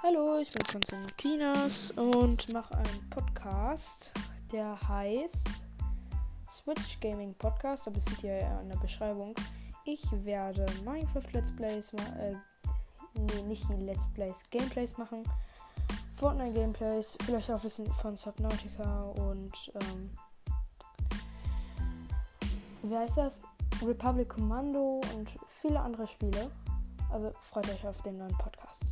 Hallo, ich bin Konstantinas und mache einen Podcast, der heißt Switch Gaming Podcast, aber das seht ihr ja in der Beschreibung. Ich werde Minecraft Let's Plays, äh, nee, nicht Let's Plays, Gameplays machen. Fortnite Gameplays, vielleicht auch ein bisschen von Subnautica und, ähm, wie heißt das? Republic Commando und viele andere Spiele. Also freut euch auf den neuen Podcast.